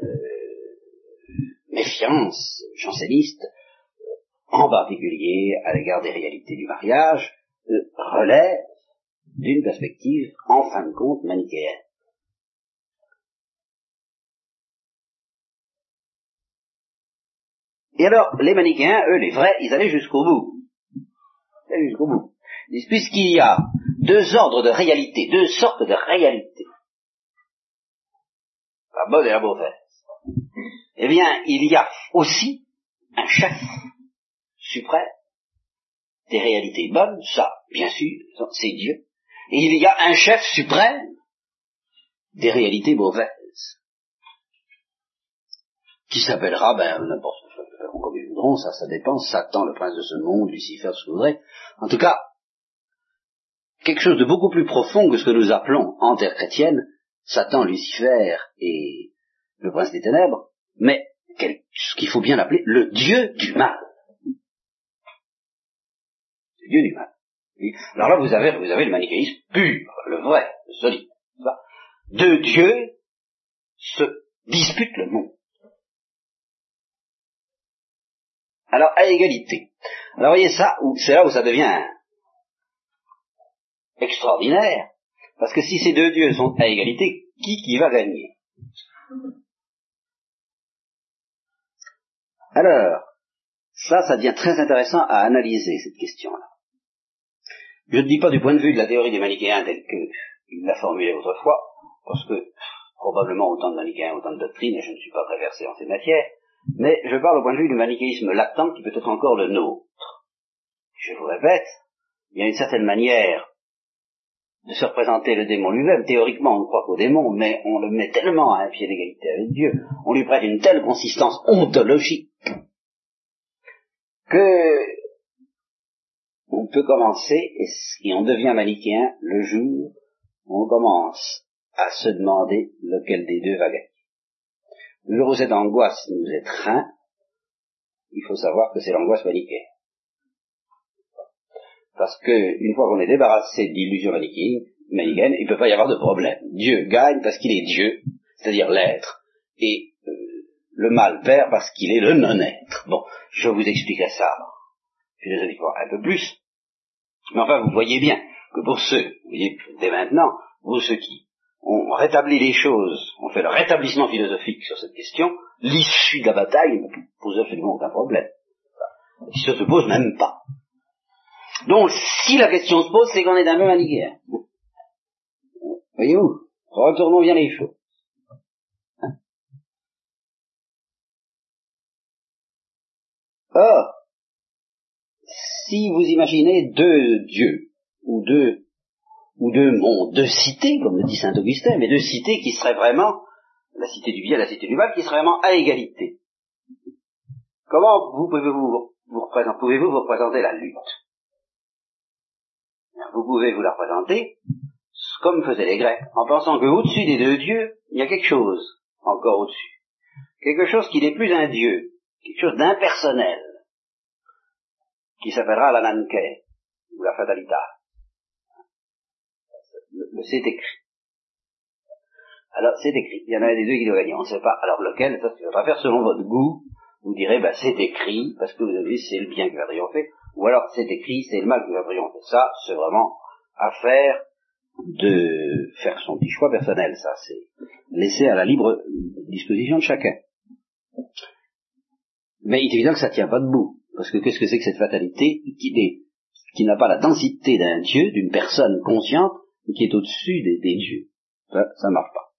euh, méfiance janséniste, en particulier à l'égard des réalités du mariage, euh, relève d'une perspective, en fin de compte, manichéenne. Et alors, les manichéens, eux, les vrais, ils allaient jusqu'au bout. Ils allaient jusqu'au bout. Puisqu'il y a deux ordres de réalité, deux sortes de réalités, la bonne et la mauvaise, eh bien, il y a aussi un chef suprême des réalités bonnes, ça, bien sûr, c'est Dieu. Et il y a un chef suprême des réalités mauvaises, qui s'appellera, ben, n'importe comme ils voudront, ça, ça dépend, Satan, le prince de ce monde, Lucifer, ce que vous voudrez. En tout cas, quelque chose de beaucoup plus profond que ce que nous appelons en terre chrétienne, Satan, Lucifer et le prince des ténèbres, mais ce qu'il faut bien appeler le Dieu du mal. Le Dieu du mal. Alors là, vous avez, vous le manichéisme pur, le vrai, le solide. Deux dieux se disputent le monde. Alors, à égalité. Alors, voyez ça, c'est là où ça devient extraordinaire, parce que si ces deux dieux sont à égalité, qui qui va gagner? Alors, ça, ça devient très intéressant à analyser, cette question-là. Je ne dis pas du point de vue de la théorie des manichéens telle qu'il l'a formulée autrefois, parce que probablement autant de manichéens, autant de doctrines, et je ne suis pas très versé en ces matières, mais je parle au point de vue du manichéisme latent qui peut être encore le nôtre. Je vous répète, il y a une certaine manière de se représenter le démon lui-même. Théoriquement, on ne croit qu'au démon, mais on le met tellement à un pied d'égalité avec Dieu, on lui prête une telle consistance ontologique, que on peut commencer, et on devient manichéen le jour où on commence à se demander lequel des deux va gagner. Le jour où cette angoisse nous étreint, il faut savoir que c'est l'angoisse manichéenne. Parce que une fois qu'on est débarrassé de l'illusion manichéenne, il ne peut pas y avoir de problème. Dieu gagne parce qu'il est Dieu, c'est-à-dire l'être, et euh, le mal perd parce qu'il est le non-être. Bon, je vous expliquerai ça philosophiquement un peu plus. Mais enfin, vous voyez bien que pour ceux, vous voyez, dès maintenant, pour ceux qui ont rétabli les choses, ont fait le rétablissement philosophique sur cette question, l'issue de la bataille ne pose absolument aucun problème. Il ne se pose même pas. Donc, si la question se pose, c'est qu'on est un peu manichéen. Voyez-vous? Retournons bien les choses. Or, si vous imaginez deux dieux, ou deux, ou deux mondes, deux cités, comme le dit saint Augustin, mais deux cités qui seraient vraiment, la cité du bien et la cité du mal, qui seraient vraiment à égalité. Comment vous représenter, pouvez-vous vous représenter la lutte? Vous pouvez vous la représenter comme faisaient les Grecs, en pensant qu'au-dessus des deux dieux, il y a quelque chose encore au-dessus. Quelque chose qui n'est plus un dieu, quelque chose d'impersonnel, qui s'appellera la Nanke, ou la Fatalita. C'est écrit. Alors, c'est écrit. Il y en a des deux qui doivent gagner. On ne sait pas. Alors, lequel, ça, va faire selon votre goût. Vous direz, bah, c'est écrit, parce que vous avez vu, c'est le bien qui va triompher. Ou alors, c'est écrit, c'est le mal qui va triompher. Ça, c'est vraiment affaire de faire son petit choix personnel. Ça, c'est laissé à la libre disposition de chacun. Mais il est évident que ça tient pas debout. Parce que qu'est-ce que c'est que cette fatalité qui, qui n'a pas la densité d'un Dieu, d'une personne consciente, qui est au-dessus des, dieux Ça, ça marche pas.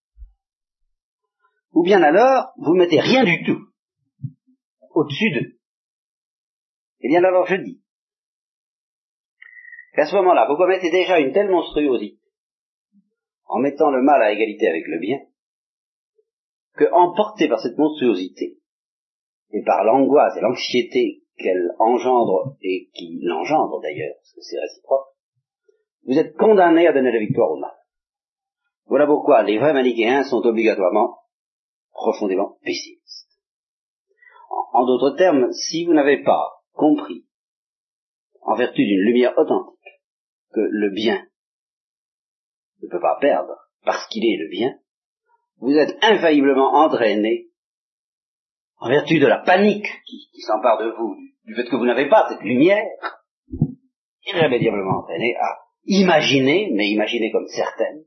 Ou bien alors, vous mettez rien du tout au-dessus d'eux. Eh bien alors je dis qu'à ce moment-là, vous commettez déjà une telle monstruosité en mettant le mal à égalité avec le bien, que emporté par cette monstruosité, et par l'angoisse et l'anxiété qu'elle engendre et qui l'engendre d'ailleurs, parce que c'est réciproque, vous êtes condamné à donner la victoire au mal. Voilà pourquoi les vrais manichéens sont obligatoirement profondément pessimistes. En, d'autres termes, si vous n'avez pas compris, en vertu d'une lumière authentique, que le bien ne peut pas perdre parce qu'il est le bien, vous êtes infailliblement entraîné en vertu de la panique qui, s'empare de vous, du fait que vous n'avez pas cette lumière, irrémédiablement entraîné à imaginer, mais imaginer comme certaine,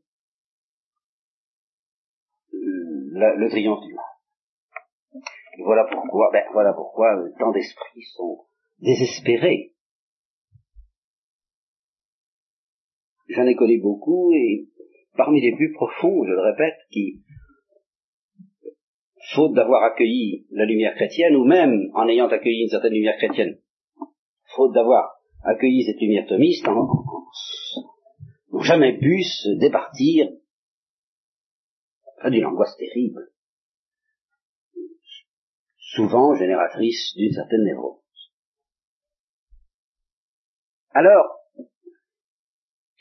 le, triomphe du mal. Voilà pourquoi, ben, voilà pourquoi euh, tant d'esprits sont désespérés. J'en ai connu beaucoup et parmi les plus profonds, je le répète, qui faute d'avoir accueilli la lumière chrétienne, ou même en ayant accueilli une certaine lumière chrétienne, faute d'avoir accueilli cette lumière thomiste, n'ont jamais pu se départir d'une angoisse terrible, souvent génératrice d'une certaine névrose. Alors,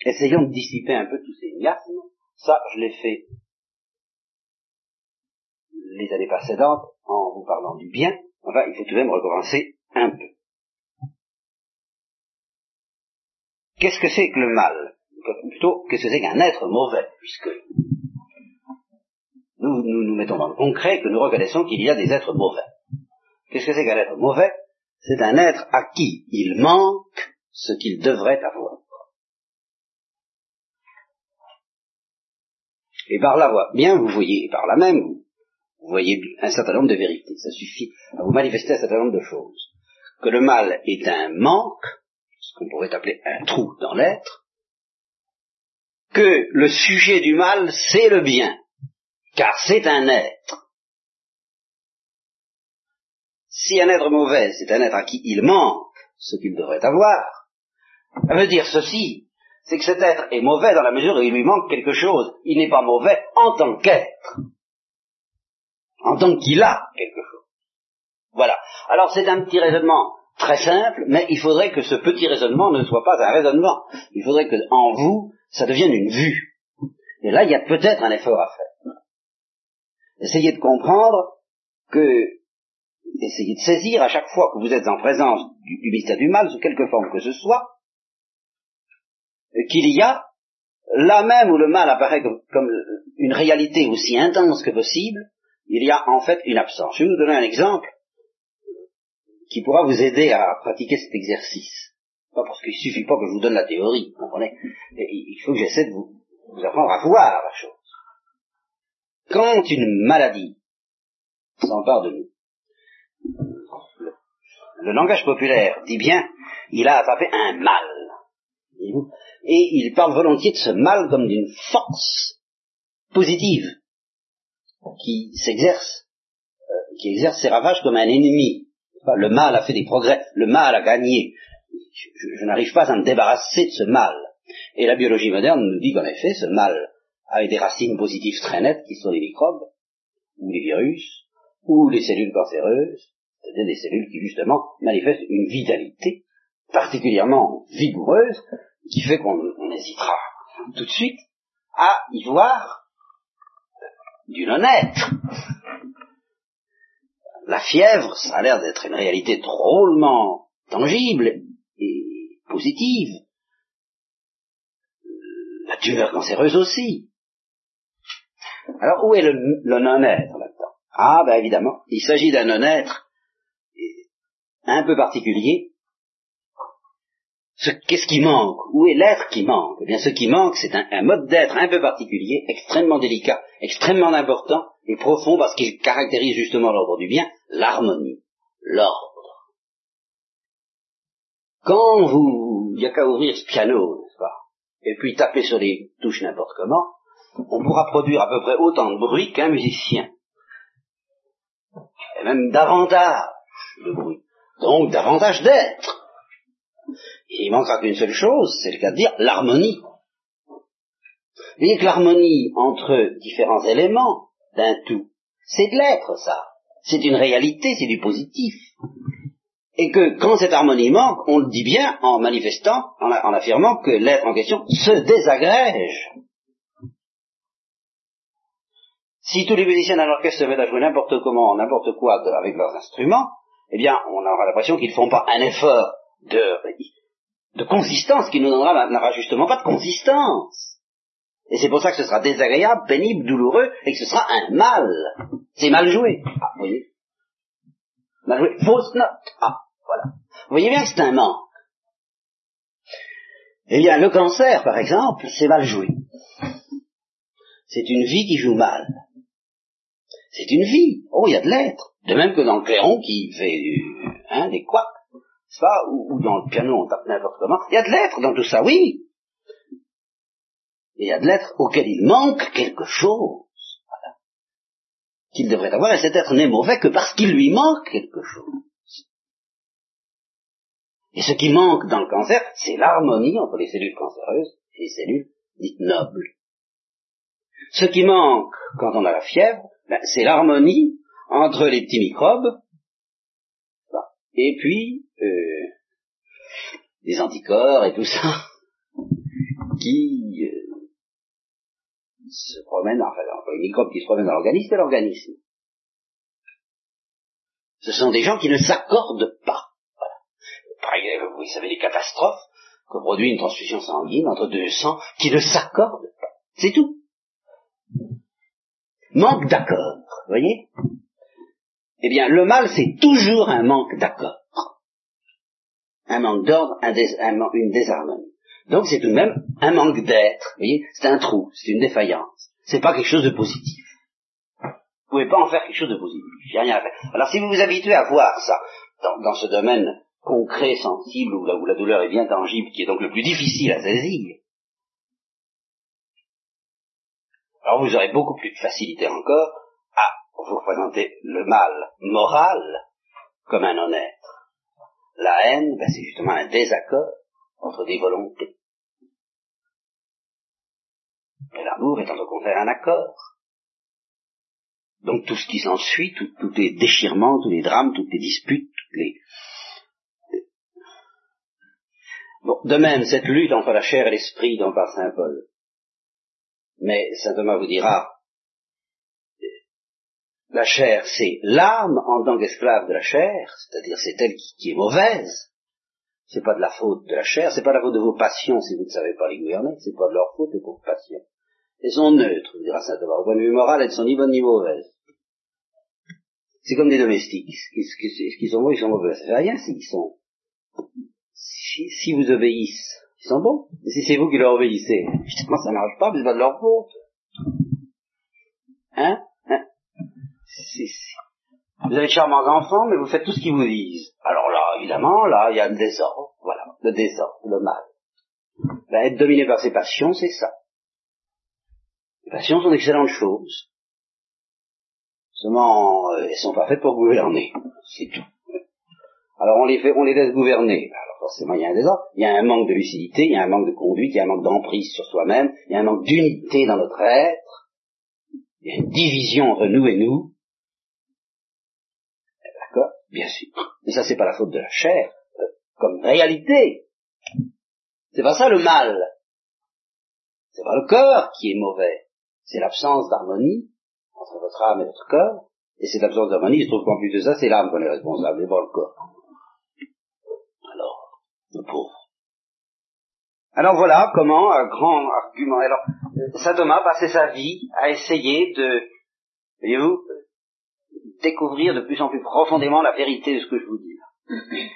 essayons de dissiper un peu tous ces miasmes. Ça, je l'ai fait les années précédentes en vous parlant du bien, enfin, il faut tout de même recommencer un peu. Qu'est-ce que c'est que le mal? Plutôt, qu'est-ce que c'est qu'un être mauvais? Puisque nous, nous mettons dans le concret que nous reconnaissons qu'il y a des êtres mauvais. Qu'est-ce que c'est qu'un être mauvais? C'est un être à qui il manque ce qu'il devrait avoir. Et par là, bien, vous voyez, par là même, vous voyez un certain nombre de vérités. Ça suffit à vous manifester un certain nombre de choses. que le mal est un manque, ce qu'on pourrait appeler un trou dans l'être, que le sujet du mal, c'est le bien, car c'est un être. Si un être mauvais, c'est un être à qui il manque ce qu'il devrait avoir, ça veut dire ceci, c'est que cet être est mauvais dans la mesure où il lui manque quelque chose. Il n'est pas mauvais en tant qu'être, en tant qu'il a quelque chose. Voilà. Alors c'est un petit raisonnement très simple, mais il faudrait que ce petit raisonnement ne soit pas un raisonnement. Il faudrait que en vous, ça devienne une vue. Et là, il y a peut-être un effort à faire. Essayez de comprendre que, essayez de saisir à chaque fois que vous êtes en présence du, du mystère du mal, sous quelque forme que ce soit, qu'il y a, là même où le mal apparaît comme, une réalité aussi intense que possible, il y a en fait une absence. Je vais vous donner un exemple qui pourra vous aider à pratiquer cet exercice. Pas parce qu'il suffit pas que je vous donne la théorie, vous comprenez? Il faut que j'essaie de vous, apprendre à voir la chose. Quand une maladie s'empare de nous, le langage populaire dit bien, il a attrapé un mal et il parle volontiers de ce mal comme d'une force positive qui s'exerce, euh, qui exerce ses ravages comme un ennemi. Le mal a fait des progrès, le mal a gagné. Je, n'arrive pas à me débarrasser de ce mal. Et la biologie moderne nous dit qu'en effet, ce mal a des racines positives très nettes qui sont les microbes, ou les virus, ou les cellules cancéreuses, c'est-à-dire des cellules qui justement manifestent une vitalité particulièrement vigoureuse, qui fait qu'on hésitera tout de suite à y voir du non-être. La fièvre, ça a l'air d'être une réalité drôlement tangible et positive. La tumeur cancéreuse aussi. Alors où est le, non-être là-dedans? Ah ben évidemment, il s'agit d'un non-être un peu particulier Qu'est-ce qui manque? Où est l'être qui manque? Eh bien, ce qui manque, c'est un, mode d'être un peu particulier, extrêmement délicat, extrêmement important et profond parce qu'il caractérise justement l'ordre du bien, l'harmonie, l'ordre. Quand vous, il n'y a qu'à ouvrir ce piano, n'est-ce pas Et puis taper sur les touches n'importe comment, on pourra produire à peu près autant de bruit qu'un musicien. Et même davantage de bruit. Donc davantage d'être. Il manquera qu'une seule chose, c'est le cas de dire l'harmonie. Vous voyez que l'harmonie entre différents éléments d'un tout, c'est de l'être, ça. C'est une réalité, c'est du positif. Et que quand cette harmonie manque, on le dit bien en manifestant, en, affirmant que l'être en question se désagrège. Si tous les musiciens d'un orchestre se mettent à jouer n'importe comment, n'importe quoi avec leurs instruments, eh bien, on aura l'impression qu'ils ne font pas un effort de, de consistance qui nous donnera, n'aura justement pas de consistance. Et c'est pour ça que ce sera désagréable, pénible, douloureux, et que ce sera un mal. C'est mal joué. Ah, vous voyez Mal joué. Fausse note. Ah, voilà. Vous voyez bien que c'est un manque. Eh bien, le cancer, par exemple, c'est mal joué. C'est une vie qui joue mal. C'est une vie. Oh, il y a de l'être. De même que dans le clairon qui fait hein, des pas, ou, dans le piano, on tape n'importe comment. Il y a de l'être dans tout ça, oui. il y a de l'être auquel il manque quelque chose. Voilà. Qu'il devrait avoir, et cet être n'est mauvais que parce qu'il lui manque quelque chose. Et ce qui manque dans le cancer, c'est l'harmonie entre les cellules cancéreuses et les cellules dites nobles. Ce qui manque quand on a la fièvre, ben, c'est l'harmonie entre les petits microbes et puis euh, des anticorps et tout ça *laughs* qui euh, se promènent, enfin, les microbes qui se promènent dans l'organisme et l'organisme. Ce sont des gens qui ne s'accordent pas. Voilà. Par exemple, vous savez les catastrophes que produit une transfusion sanguine entre deux sangs qui ne s'accordent pas. C'est tout. Manque d'accord, voyez? Eh bien, le mal, c'est toujours un manque d'accord. Un manque d'ordre, une désharmonie. Donc c'est tout de même un manque d'être. Vous voyez, c'est un trou, c'est une défaillance. C'est pas quelque chose de positif. Vous pouvez pas en faire quelque chose de positif. A rien à faire. Alors si vous vous habituez à voir ça dans, ce domaine concret, sensible, où la, où la douleur est bien tangible, qui est donc le plus difficile à saisir, alors vous aurez beaucoup plus de facilité encore vous représenter le mal moral comme un honnête. La haine, ben, c'est justement un désaccord entre des volontés. Et l'amour étant au contraire un accord. Donc tout ce qui s'ensuit, tous les déchirements, tous les drames, toutes les disputes, toutes les... Bon, de même, cette lutte entre la chair et l'esprit dont parle Saint Paul. Mais Saint Thomas vous dira, la chair, c'est l'âme en tant qu'esclave de la chair, c'est-à-dire c'est elle qui, est mauvaise. C'est pas de la faute de la chair, c'est pas la faute de vos passions si vous ne savez pas les gouverner, c'est pas de leur faute de vos passions. Elles sont neutres, dira saint Thomas. Au point de vue moral, elles sont ni bonnes ni mauvaises. C'est comme des domestiques. Est-ce qu'ils sont bons, ils sont mauvais? Ça fait rien s'ils sont. Si, vous obéissent, ils sont bons. Mais si c'est vous qui leur obéissez, *laughs* justement, ça n'arrive pas, mais c'est pas de leur faute. Hein, Vous avez de charmants enfants, mais vous faites tout ce qu'ils vous disent. Alors là, évidemment, là, il y a le désordre. Voilà, le désordre, le mal. Ben, être dominé par ses passions, c'est ça. Les passions sont d'excellentes choses. Seulement, euh, elles sont pas faites pour gouverner. C'est tout. Alors on les fait, on les laisse gouverner. Alors forcément, il y a un désordre, il y a un manque de lucidité, il y a un manque de conduite, il y a un manque d'emprise sur soi-même, il y a un manque d'unité dans notre être, il y a une division entre nous et nous. Bien sûr. Mais ça, c'est pas la faute de la chair, euh, comme réalité. C'est pas ça le mal. C'est pas le cœur qui est mauvais c'est l'absence d'harmonie entre votre âme et votre corps, et cette absence d'harmonie, il se trouve qu'en plus de ça, c'est l'âme qui est responsable, et pas le corps. Alors, le pauvre. Alors voilà comment, un grand argument. Alors, saint Thomas passait sa vie à essayer de, voyez-vous, découvrir de plus en plus profondément la vérité de ce que je vous dis. *coughs*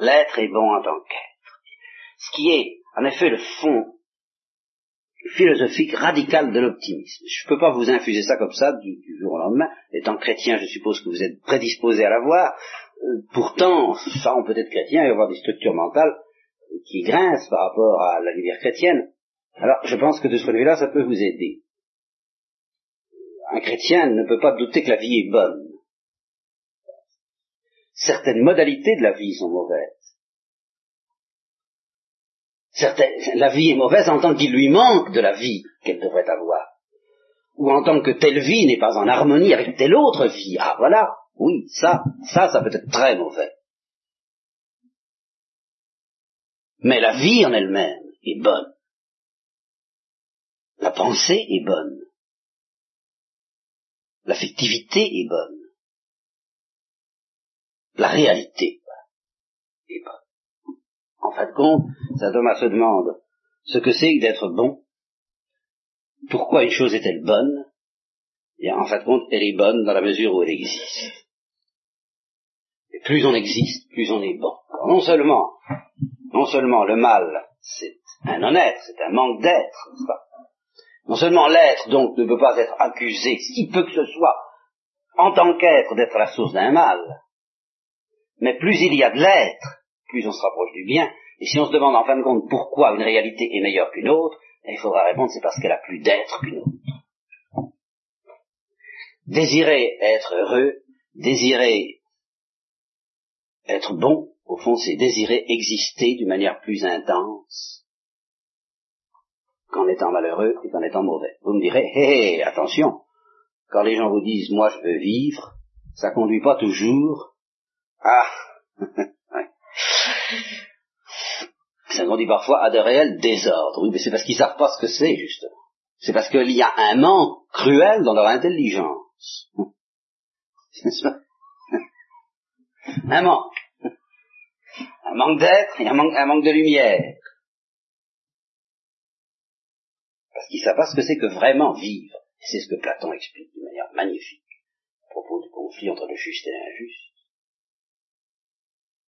L'être est bon en tant qu'être. Ce qui est, en effet, le fond philosophique radicale de l'optimisme. Je ne peux pas vous infuser ça comme ça du, jour au lendemain. Étant chrétien, je suppose que vous êtes prédisposé à l'avoir. Euh, pourtant, sans peut-être chrétien, y avoir des structures mentales qui grincent par rapport à la lumière chrétienne. Alors, je pense que de ce point de vue-là, ça peut vous aider. Un chrétien ne peut pas douter que la vie est bonne. Certaines modalités de la vie sont mauvaises la vie est mauvaise en tant qu'il lui manque de la vie qu'elle devrait avoir. Ou en tant que telle vie n'est pas en harmonie avec telle autre vie. Ah voilà, oui, ça, ça, ça peut être très mauvais. Mais la vie en elle-même est bonne. La pensée est bonne. L'affectivité est bonne. La réalité est bonne. En fin de compte, saint Thomas se demande ce que c'est que d'être bon. Pourquoi une chose est-elle bonne? Et en fin de compte, elle est bonne dans la mesure où elle existe. Et plus on existe, plus on est bon. non seulement, non seulement le mal, c'est un honnête, c'est un manque d'être, Non seulement l'être, donc, ne peut pas être accusé, si peu que ce soit, en tant qu'être, d'être la source d'un mal, mais plus il y a de l'être, plus on se rapproche du bien. Et si on se demande en fin de compte pourquoi une réalité est meilleure qu'une autre, eh, il faudra répondre c'est parce qu'elle a plus d'être qu'une autre. Désirer être heureux, désirer être bon, au fond, c'est désirer exister d'une manière plus intense qu'en étant malheureux et qu'en étant mauvais. Vous me direz, hé, attention, quand les gens vous disent, moi je veux vivre, ça conduit pas toujours *laughs* à ça conduit parfois à de réels désordres. Oui, mais c'est parce qu'ils savent pas ce que c'est, justement. C'est parce qu'il y a un manque cruel dans leur intelligence. *laughs* *laughs* Un manque. Un manque d'être et un manque, un manque de lumière. Parce qu'ils savent pas ce que c'est que vraiment vivre. C'est ce que Platon explique d'une manière magnifique à propos du conflit entre le juste et l'injuste.